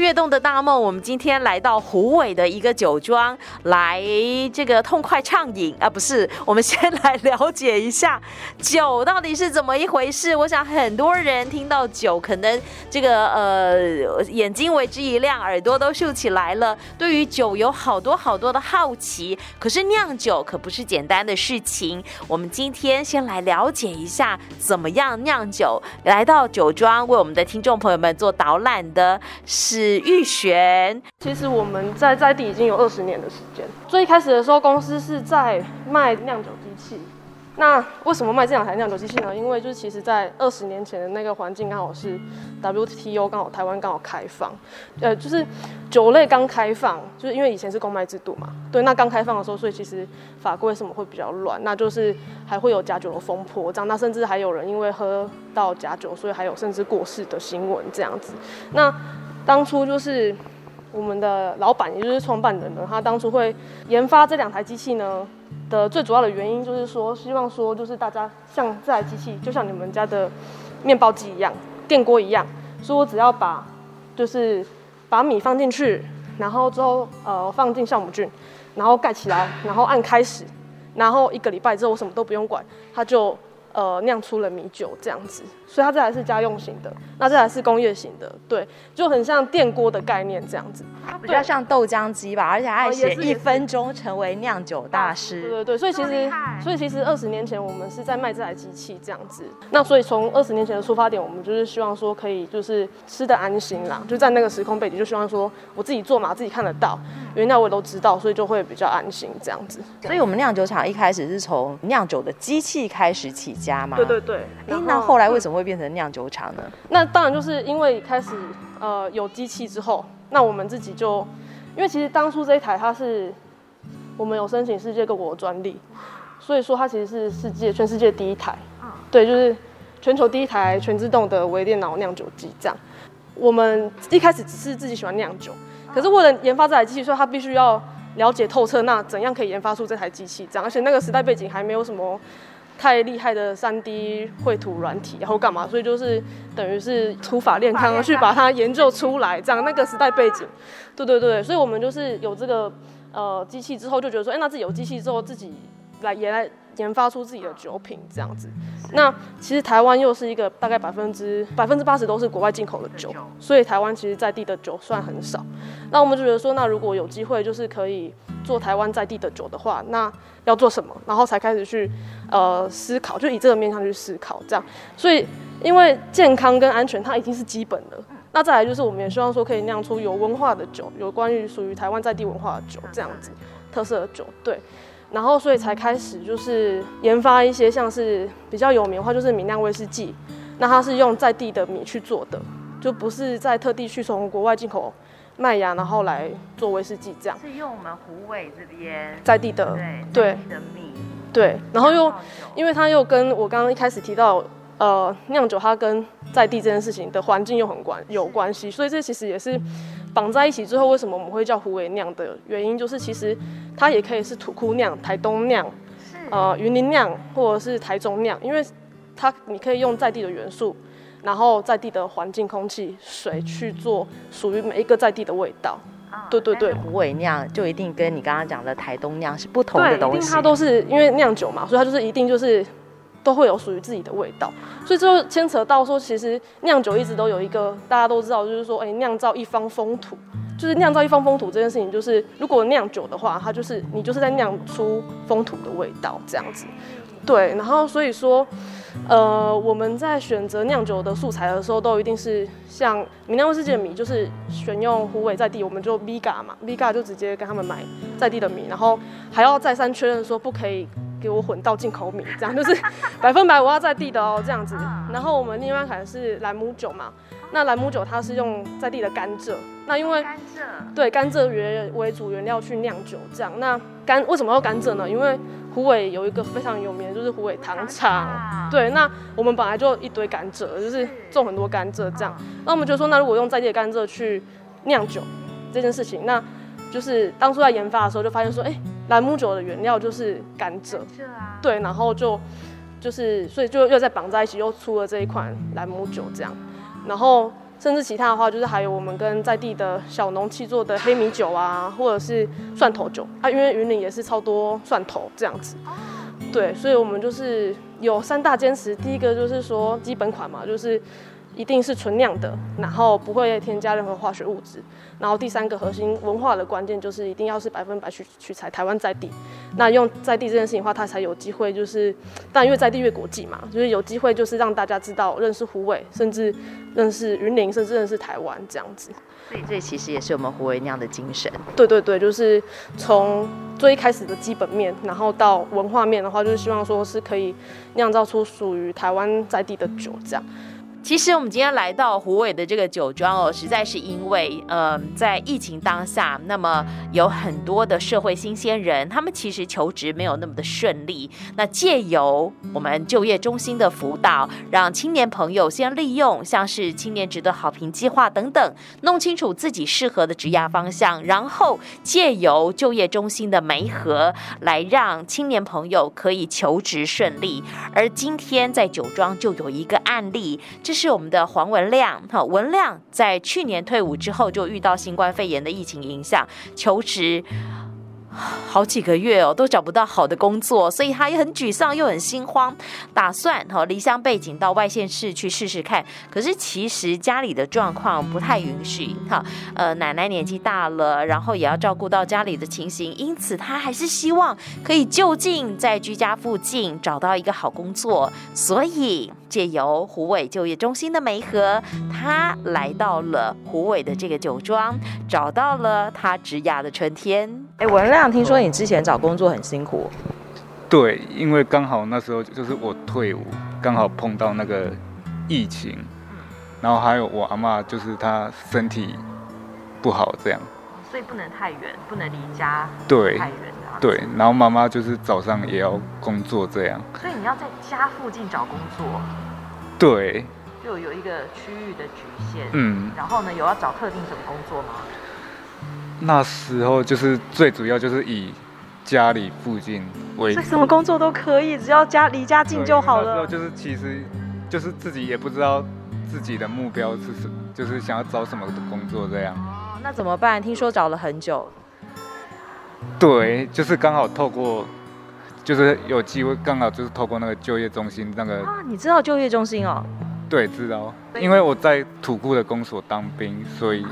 跃动的大梦，我们今天来到虎尾的一个酒庄，来这个痛快畅饮啊！不是，我们先来了解一下酒到底是怎么一回事。我想很多人听到酒，可能这个呃眼睛为之一亮，耳朵都竖起来了，对于酒有好多好多的好奇。可是酿酒可不是简单的事情。我们今天先来了解一下怎么样酿酒。来到酒庄为我们的听众朋友们做导览的。是玉璇。其实我们在在地已经有二十年的时间。最开始的时候，公司是在卖酿酒机器。那为什么卖这两台酿酒机器呢？因为就是其实，在二十年前的那个环境刚好是 WTO，刚好台湾刚好开放，呃，就是酒类刚开放，就是因为以前是公卖制度嘛。对，那刚开放的时候，所以其实法规什么会比较乱，那就是还会有假酒的风波这样，那甚至还有人因为喝到假酒，所以还有甚至过世的新闻这样子。那当初就是我们的老板，也就是创办人呢，他当初会研发这两台机器呢的最主要的原因，就是说希望说，就是大家像这台机器，就像你们家的面包机一样，电锅一样，所以我只要把就是把米放进去，然后之后呃放进酵母菌，然后盖起来，然后按开始，然后一个礼拜之后我什么都不用管，它就。呃，酿出了米酒这样子，所以它这台是家用型的，那这台是工业型的，对，就很像电锅的概念这样子，比较像豆浆机吧，而且还写一分钟成为酿酒大师，对对对，所以其实，所以其实二十年前我们是在卖这台机器这样子，那所以从二十年前的出发点，我们就是希望说可以就是吃的安心啦，就在那个时空背景，就希望说我自己做嘛，自己看得到，原料我也都知道，所以就会比较安心这样子。所以我们酿酒厂一开始是从酿酒的机器开始起。家嘛？对对对。哎，那后来为什么会变成酿酒厂呢？那当然就是因为开始呃有机器之后，那我们自己就，因为其实当初这一台它是我们有申请世界各国的专利，所以说它其实是世界全世界第一台，对，就是全球第一台全自动的微电脑酿酒机。这样，我们一开始只是自己喜欢酿酒，可是为了研发这台机器，所以它必须要了解透彻，那怎样可以研发出这台机器？这样，而且那个时代背景还没有什么。太厉害的 3D 绘图软体，然后干嘛？所以就是等于是土法炼钢，去把它研究出来，这样那个时代背景。对对对，所以我们就是有这个呃机器之后，就觉得说，哎，那自己有机器之后，自己来也来研发出自己的酒品这样子。那其实台湾又是一个大概百分之百分之八十都是国外进口的酒，所以台湾其实在地的酒算很少。那我们就觉得说，那如果有机会，就是可以。做台湾在地的酒的话，那要做什么？然后才开始去呃思考，就以这个面向去思考这样。所以因为健康跟安全它已经是基本的，那再来就是我们也希望说可以酿出有文化的酒，有关于属于台湾在地文化的酒这样子特色的酒，对。然后所以才开始就是研发一些像是比较有名的话，就是米酿威士忌，那它是用在地的米去做的，就不是在特地去从国外进口。麦芽，然后来做威士忌，这样是用我们虎尾这边在地的对在地的米对，然后又因为它又跟我刚刚一开始提到呃酿酒，它跟在地这件事情的环境又很关有关系，所以这其实也是绑在一起。之后为什么我们会叫虎尾酿的原因，就是其实它也可以是土库酿、台东酿、呃云林酿或者是台中酿，因为它你可以用在地的元素。然后在地的环境、空气、水去做属于每一个在地的味道。对对对，虎尾酿就一定跟你刚刚讲的台东酿是不同的东西。对，一定它都是因为酿酒嘛，所以它就是一定就是都会有属于自己的味道。所以这就牵扯到说，其实酿酒一直都有一个大家都知道，就是说，哎，酿造一方风土，就是酿造一方风土这件事情，就是如果酿酒的话，它就是你就是在酿出风土的味道这样子。对，然后所以说。呃，我们在选择酿酒的素材的时候，都一定是像米酿威士忌的米，就是选用虎尾在地，我们就 Viga 嘛，Viga 就直接跟他们买在地的米，然后还要再三确认说不可以给我混到进口米，这样就是百分百我要在地的哦，这样子。然后我们另外一款是兰姆酒嘛，那兰姆酒它是用在地的甘蔗，那因为甘蔗对甘蔗原为主原料去酿酒，这样那甘为什么要甘蔗呢？因为虎尾有一个非常有名的，就是虎尾糖厂。对，那我们本来就一堆甘蔗，就是种很多甘蔗这样。那我们就说，那如果用在地的甘蔗去酿酒这件事情，那就是当初在研发的时候就发现说，哎、欸，兰姆酒的原料就是甘蔗。对，然后就就是所以就又再绑在一起，又出了这一款兰姆酒这样。然后甚至其他的话，就是还有我们跟在地的小农契做的黑米酒啊，或者是蒜头酒啊，因为云岭也是超多蒜头这样子。对，所以我们就是有三大坚持，第一个就是说基本款嘛，就是。一定是纯酿的，然后不会添加任何化学物质。然后第三个核心文化的关键就是一定要是百分百去取材台湾在地。那用在地这件事情的话，它才有机会就是，但因为在地越国际嘛，就是有机会就是让大家知道认识湖尾，甚至认识云林，甚至认识台湾这样子。所以这其实也是我们虎尾酿的精神。对对对，就是从最一开始的基本面，然后到文化面的话，就是希望说是可以酿造出属于台湾在地的酒这样。其实我们今天来到虎尾的这个酒庄哦，实在是因为，呃，在疫情当下，那么有很多的社会新鲜人，他们其实求职没有那么的顺利。那借由我们就业中心的辅导，让青年朋友先利用像是青年值得好评计划等等，弄清楚自己适合的职业方向，然后借由就业中心的媒合，来让青年朋友可以求职顺利。而今天在酒庄就有一个案例。这是我们的黄文亮，哈，文亮在去年退伍之后就遇到新冠肺炎的疫情影响，求职。好几个月哦，都找不到好的工作，所以他也很沮丧，又很心慌，打算哈离乡背井到外县市去试试看。可是其实家里的状况不太允许哈，呃，奶奶年纪大了，然后也要照顾到家里的情形，因此他还是希望可以就近在居家附近找到一个好工作，所以借由虎尾就业中心的媒合，他来到了虎尾的这个酒庄，找到了他职涯的春天。哎，文亮。听说你之前找工作很辛苦，对，因为刚好那时候就是我退伍，刚好碰到那个疫情，然后还有我阿妈，就是她身体不好这样，所以不能太远，不能离家对太远对，然后妈妈就是早上也要工作这样，所以你要在家附近找工作，对，就有一个区域的局限，嗯，然后呢，有要找特定什么工作吗？那时候就是最主要就是以家里附近为主，什么工作都可以，只要家离家近就好了。那时候就是其实就是自己也不知道自己的目标是什么，就是想要找什么的工作这样。哦，那怎么办？听说找了很久。对，就是刚好透过，就是有机会刚好就是透过那个就业中心那个。啊，你知道就业中心哦？对，知道，因为我在土库的公所当兵，所以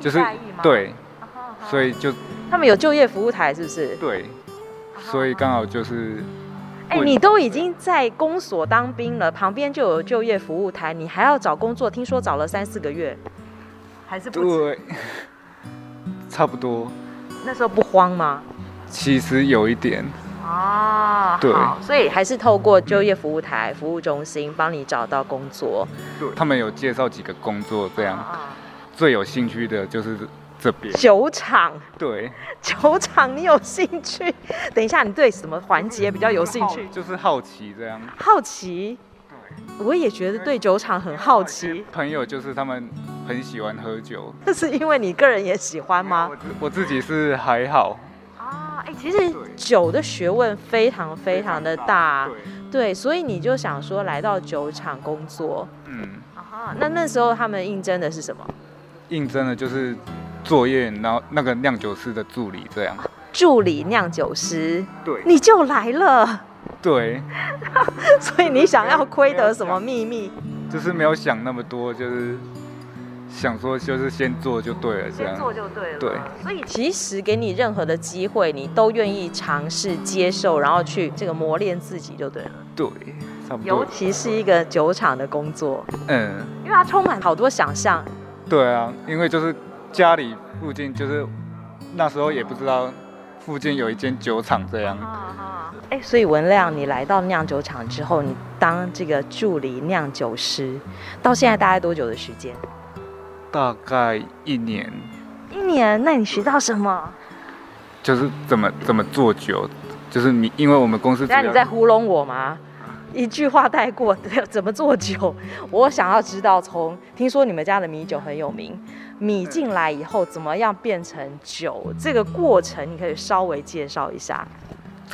就是对。所以就他们有就业服务台，是不是？对，所以刚好就是，哎，你都已经在公所当兵了，旁边就有就业服务台，你还要找工作？听说找了三四个月，还是不对，差不多。那时候不慌吗？其实有一点啊，对，所以还是透过就业服务台、服务中心帮你找到工作。对，他们有介绍几个工作，这样最有兴趣的就是。这边酒厂，对，酒厂你有兴趣？等一下，你对什么环节比较有兴趣？就是好奇这样。好奇，对，我也觉得对酒厂很好奇。朋友就是他们很喜欢喝酒，这是因为你个人也喜欢吗？我我自己是还好。啊，哎，其实酒的学问非常非常的大，对，对，所以你就想说来到酒厂工作，嗯，啊，那那时候他们应征的是什么？应征的就是。作业，然后那个酿酒师的助理这样，助理酿酒师，对，你就来了，对，所以你想要窥得什么秘密？就是没有想那么多，就是想说就是先做就对了，这样先做就对了，对。所以其实给你任何的机会，你都愿意尝试接受，然后去这个磨练自己就对了，对，差不多。尤其是一个酒厂的工作，嗯，因为它充满好多想象。对啊，因为就是。家里附近就是那时候也不知道附近有一间酒厂这样。哎，所以文亮，你来到酿酒厂之后，你当这个助理酿酒师，到现在大概多久的时间？大概一年。一年？那你学到什么？就是怎么怎么做酒，就是你，因为我们公司。那你在糊弄我吗？一句话带过，怎么做酒？我想要知道从，从听说你们家的米酒很有名，米进来以后怎么样变成酒？这个过程你可以稍微介绍一下。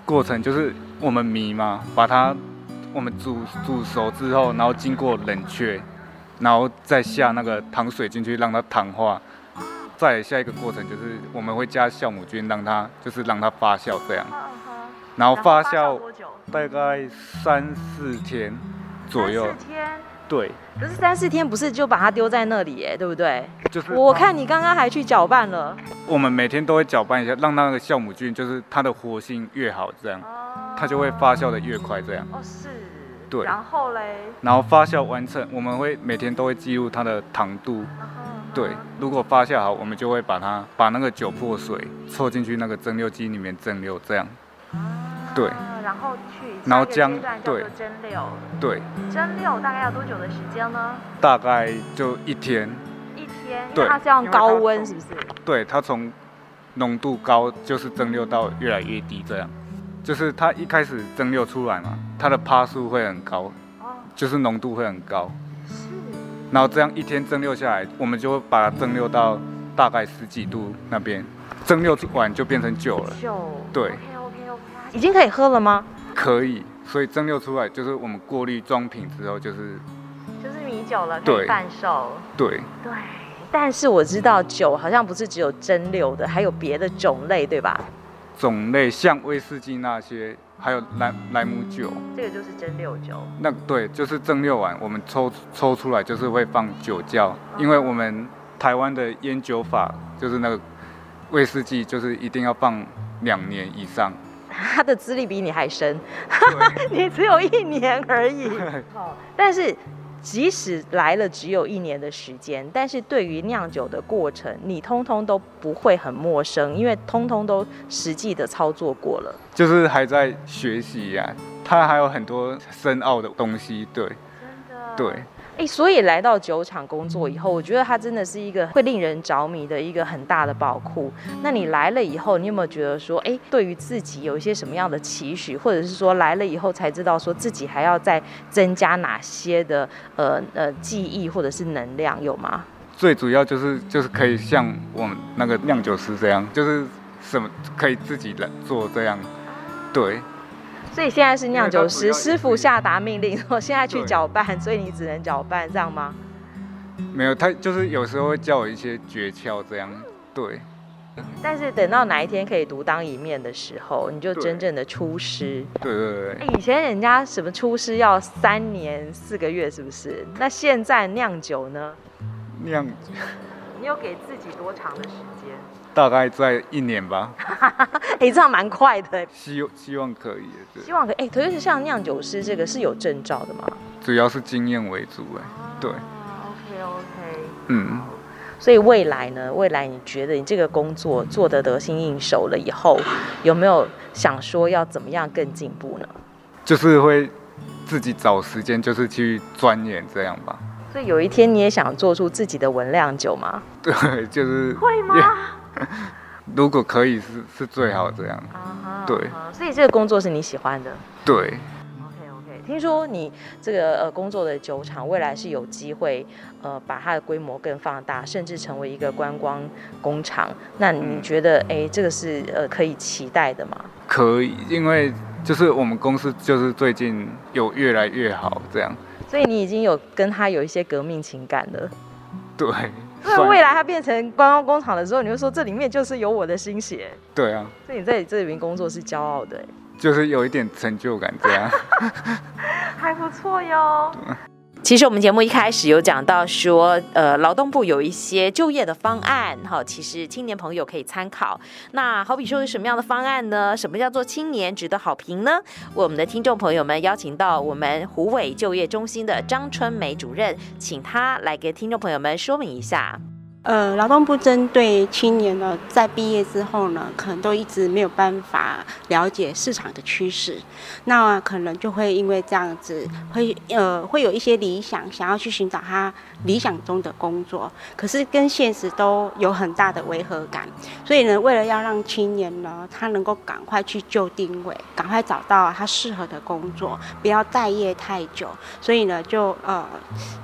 过程就是我们米嘛，把它我们煮煮熟之后，然后经过冷却，然后再下那个糖水进去让它糖化。再下一个过程就是我们会加酵母菌，让它就是让它发酵这样。然后发酵大概三四天左右。三四天。对。可是三四天不是就把它丢在那里耶，对不对？就是。我看你刚刚还去搅拌了。我们每天都会搅拌一下，让那个酵母菌就是它的活性越好，这样，它就会发酵的越快，这样。哦，是。对。然后嘞？然后发酵完成，我们会每天都会记录它的糖度。对。如果发酵好，我们就会把它把那个酒粕水凑进去那个蒸馏机里面蒸馏，这样。对，然后去，然后将对蒸馏，对，蒸馏大概要多久的时间呢？大概就一天，一天，对，它这样高温是不是？对，它从浓度高就是蒸馏到越来越低，这样，就是它一开始蒸馏出来嘛，它的趴数会很高，就是浓度会很高，是，然后这样一天蒸馏下来，我们就会把它蒸馏到大概十几度那边，蒸馏完就变成酒了，酒，对。已经可以喝了吗？可以，所以蒸馏出来就是我们过滤装瓶之后就是就是米酒了，可以贩售。对对，但是我知道酒好像不是只有蒸馏的，还有别的种类，对吧？种类像威士忌那些，还有莱莱姆酒，这个就是蒸馏酒。那对，就是蒸馏完我们抽抽出来就是会放酒窖，因为我们台湾的烟酒法就是那个威士忌就是一定要放两年以上。他的资历比你还深，你只有一年而已。好，但是即使来了只有一年的时间，但是对于酿酒的过程，你通通都不会很陌生，因为通通都实际的操作过了。就是还在学习呀，它还有很多深奥的东西。对，真的，对。所以来到酒厂工作以后，我觉得它真的是一个会令人着迷的一个很大的宝库。那你来了以后，你有没有觉得说，哎、欸，对于自己有一些什么样的期许，或者是说来了以后才知道说自己还要再增加哪些的呃呃记忆或者是能量，有吗？最主要就是就是可以像我们那个酿酒师这样，就是什么可以自己来做这样，对。所以现在是酿酒师，师傅下达命令，说现在去搅拌，所以你只能搅拌，这样吗？没有，他就是有时候会教我一些诀窍，这样对。但是等到哪一天可以独当一面的时候，你就真正的出师。对对对。哎，以前人家什么出师要三年四个月，是不是？那现在酿酒呢？酿。你有给自己多长的时间？大概在一年吧。哎，这样蛮快的。希希望可以。对，希望可以。哎，特别是像酿酒师这个是有证照的吗？主要是经验为主，哎，对。OK OK。嗯。所以未来呢？未来你觉得你这个工作做得得心应手了以后，有没有想说要怎么样更进步呢？就是会自己找时间，就是去钻研这样吧。所以有一天你也想做出自己的文酿酒吗？对，就是。会吗？如果可以是，是是最好这样。Uh -huh, 对。Uh 所以这个工作是你喜欢的。对。OK OK。听说你这个呃工作的酒厂未来是有机会呃把它的规模更放大，甚至成为一个观光工厂。那你觉得哎、嗯、这个是呃可以期待的吗？可以，因为就是我们公司就是最近有越来越好这样。所以你已经有跟他有一些革命情感了。对。所以未来他变成观光工厂的时候，你就说这里面就是有我的心血。对啊。所以你在这里面工作是骄傲的。就是有一点成就感这样。还不错哟。其实我们节目一开始有讲到说，呃，劳动部有一些就业的方案，哈，其实青年朋友可以参考。那好比说有什么样的方案呢？什么叫做青年值得好评呢？我们的听众朋友们邀请到我们虎尾就业中心的张春梅主任，请他来给听众朋友们说明一下。呃，劳动部针对青年呢，在毕业之后呢，可能都一直没有办法了解市场的趋势，那可能就会因为这样子，会呃会有一些理想，想要去寻找他理想中的工作，可是跟现实都有很大的违和感。所以呢，为了要让青年呢，他能够赶快去就定位，赶快找到他适合的工作，不要待业太久，所以呢，就呃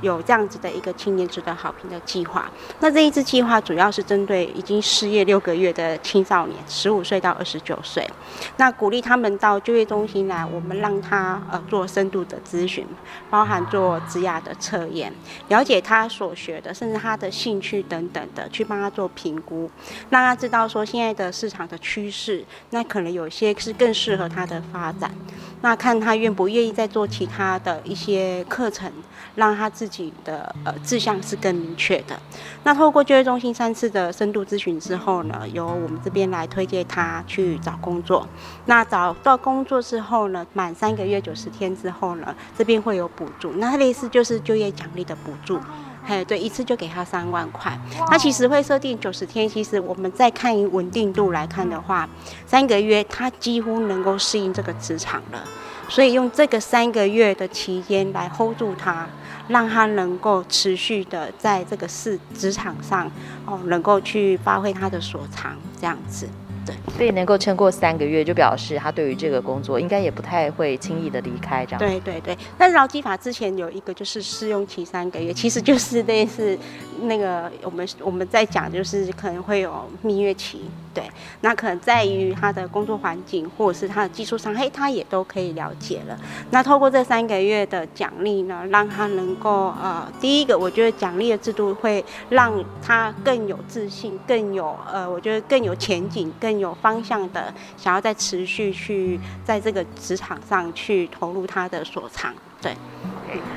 有这样子的一个青年值得好评的计划。那这。这计划主要是针对已经失业六个月的青少年，十五岁到二十九岁，那鼓励他们到就业中心来，我们让他呃做深度的咨询，包含做职涯的测验，了解他所学的，甚至他的兴趣等等的，去帮他做评估，让他知道说现在的市场的趋势，那可能有些是更适合他的发展，那看他愿不愿意再做其他的一些课程，让他自己的呃志向是更明确的，那透过。就业中心三次的深度咨询之后呢，由我们这边来推荐他去找工作。那找到工作之后呢，满三个月九十天之后呢，这边会有补助。那类似就是就业奖励的补助，嘿，对，一次就给他三万块。那其实会设定九十天，其实我们再看以稳定度来看的话，三个月他几乎能够适应这个职场了。所以用这个三个月的期间来 hold 住他。让他能够持续的在这个市职场上，哦，能够去发挥他的所长，这样子。对，所以能够撑过三个月，就表示他对于这个工作应该也不太会轻易的离开，这样。对对对。但是劳基法之前有一个就是试用期三个月，其实就是类似那个我们我们在讲，就是可能会有蜜月期。对，那可能在于他的工作环境或者是他的技术上，嘿，他也都可以了解了。那透过这三个月的奖励呢，让他能够呃，第一个我觉得奖励的制度会让他更有自信，更有呃，我觉得更有前景，更有方向的，想要再持续去在这个职场上去投入他的所长，对。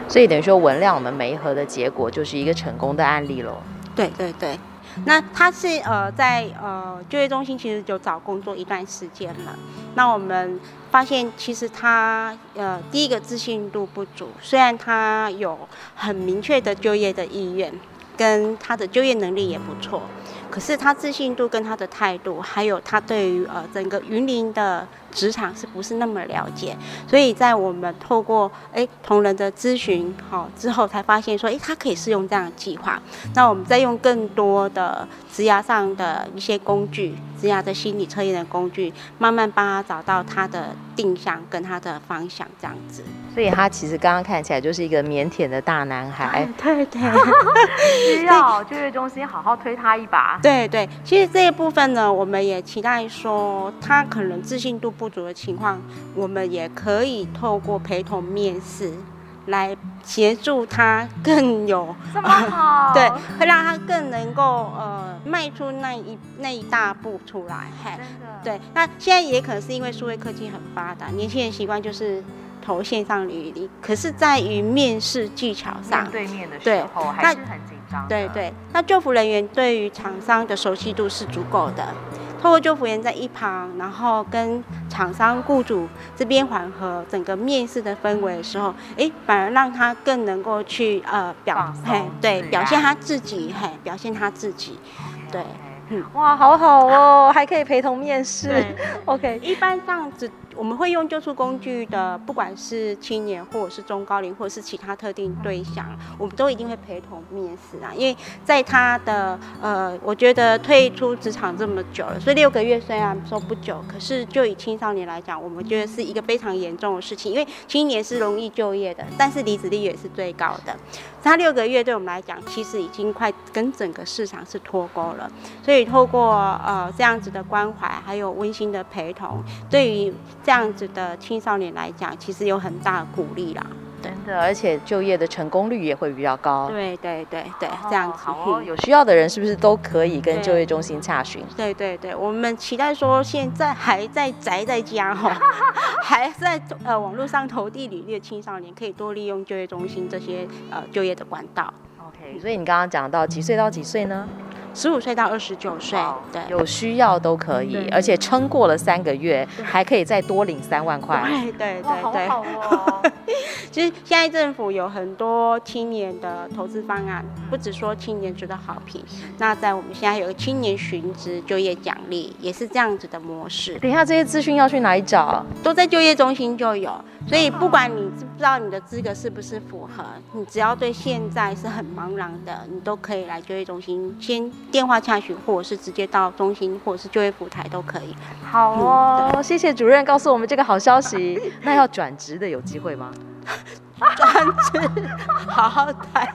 所以等于说文亮我们媒合的结果就是一个成功的案例喽。对对对，那他是呃在呃就业中心其实就找工作一段时间了，那我们发现其实他呃第一个自信度不足，虽然他有很明确的就业的意愿，跟他的就业能力也不错。可是他自信度跟他的态度，还有他对于呃整个云林的职场是不是那么了解？所以在我们透过哎同仁的咨询好之后，才发现说哎他可以适用这样的计划。那我们再用更多的职涯上的一些工具，职涯的心理测验的工具，慢慢帮他找到他的定向跟他的方向这样子。所以他其实刚刚看起来就是一个腼腆的大男孩，对对，需要就业中心好好推他一把。对对，其实这一部分呢，我们也期待说他可能自信度不足的情况，我们也可以透过陪同面试来协助他更有 这么好，呃、对，会让他更能够呃迈出那一那一大步出来。嘿，对，那现在也可能是因为数位科技很发达，年轻人习惯就是。投线上履历，可是在于面试技巧上，对面的时候还是很紧张。对对，那就服人员对于厂商的熟悉度是足够的，透过就服员在一旁，然后跟厂商雇主这边缓和整个面试的氛围的时候，哎，反而让他更能够去呃表，嘿，对，表现他自己，嘿，表现他自己，对，嗯，哇，好好哦，还可以陪同面试，OK，一般这样子。我们会用救助工具的，不管是青年或者是中高龄，或者是其他特定对象，我们都一定会陪同面试啊。因为在他的呃，我觉得退出职场这么久了，所以六个月虽然说不久，可是就以青少年来讲，我们觉得是一个非常严重的事情。因为青年是容易就业的，但是离职率也是最高的。他六个月对我们来讲，其实已经快跟整个市场是脱钩了。所以透过呃这样子的关怀，还有温馨的陪同，对于这样子的青少年来讲，其实有很大的鼓励啦。真的，而且就业的成功率也会比较高。对对对对，这样子。好哦，有需要的人是不是都可以跟就业中心查询？对对对，我们期待说，现在还在宅在家哈，还在呃网络上投递履历的青少年，可以多利用就业中心这些呃就业的管道。OK，所以你刚刚讲到几岁到几岁呢？十五岁到二十九岁，对，有需要都可以，而且撑过了三个月，还可以再多领三万块。对对对对。好好哦。其实现在政府有很多青年的投资方案，不只说青年值得好评。那在我们现在有个青年寻职就业奖励，也是这样子的模式。等一下，这些资讯要去哪里找？都在就业中心就有。所以不管你知不知道你的资格是不是符合，你只要对现在是很茫然的，你都可以来就业中心先电话洽询，或者是直接到中心，或者是就业服台都可以。好哦，嗯、谢谢主任告诉我们这个好消息。那要转职的有机会吗？转职，好好待，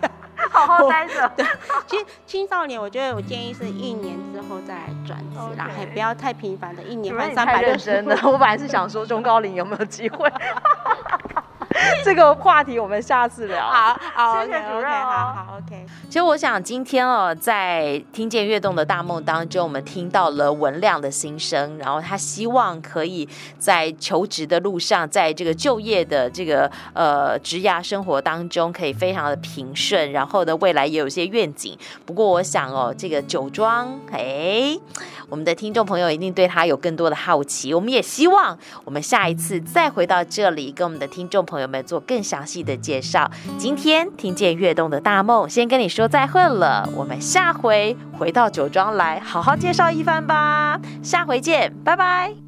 好好待着。对，其实青少年，我觉得我建议是一年之后再来转职啦，还 Okay. 不要太频繁的，一年换三百六十。真的，我本来是想说中高龄有没有机会。这个话题我们下次聊。好，好，谢谢主任。好好，OK。其实我想今天哦，在听见跃动的大梦当中，我们听到了文亮的心声，然后他希望可以在求职的路上，在这个就业的这个呃职涯生活当中，可以非常的平顺，然后的，未来也有一些愿景。不过我想哦，这个酒庄，哎，我们的听众朋友一定对他有更多的好奇。我们也希望我们下一次再回到这里，跟我们的听众朋我们做更详细的介绍。今天听见跃动的大梦，先跟你说再会了。我们下回回到酒庄来好好介绍一番吧。下回见，拜拜。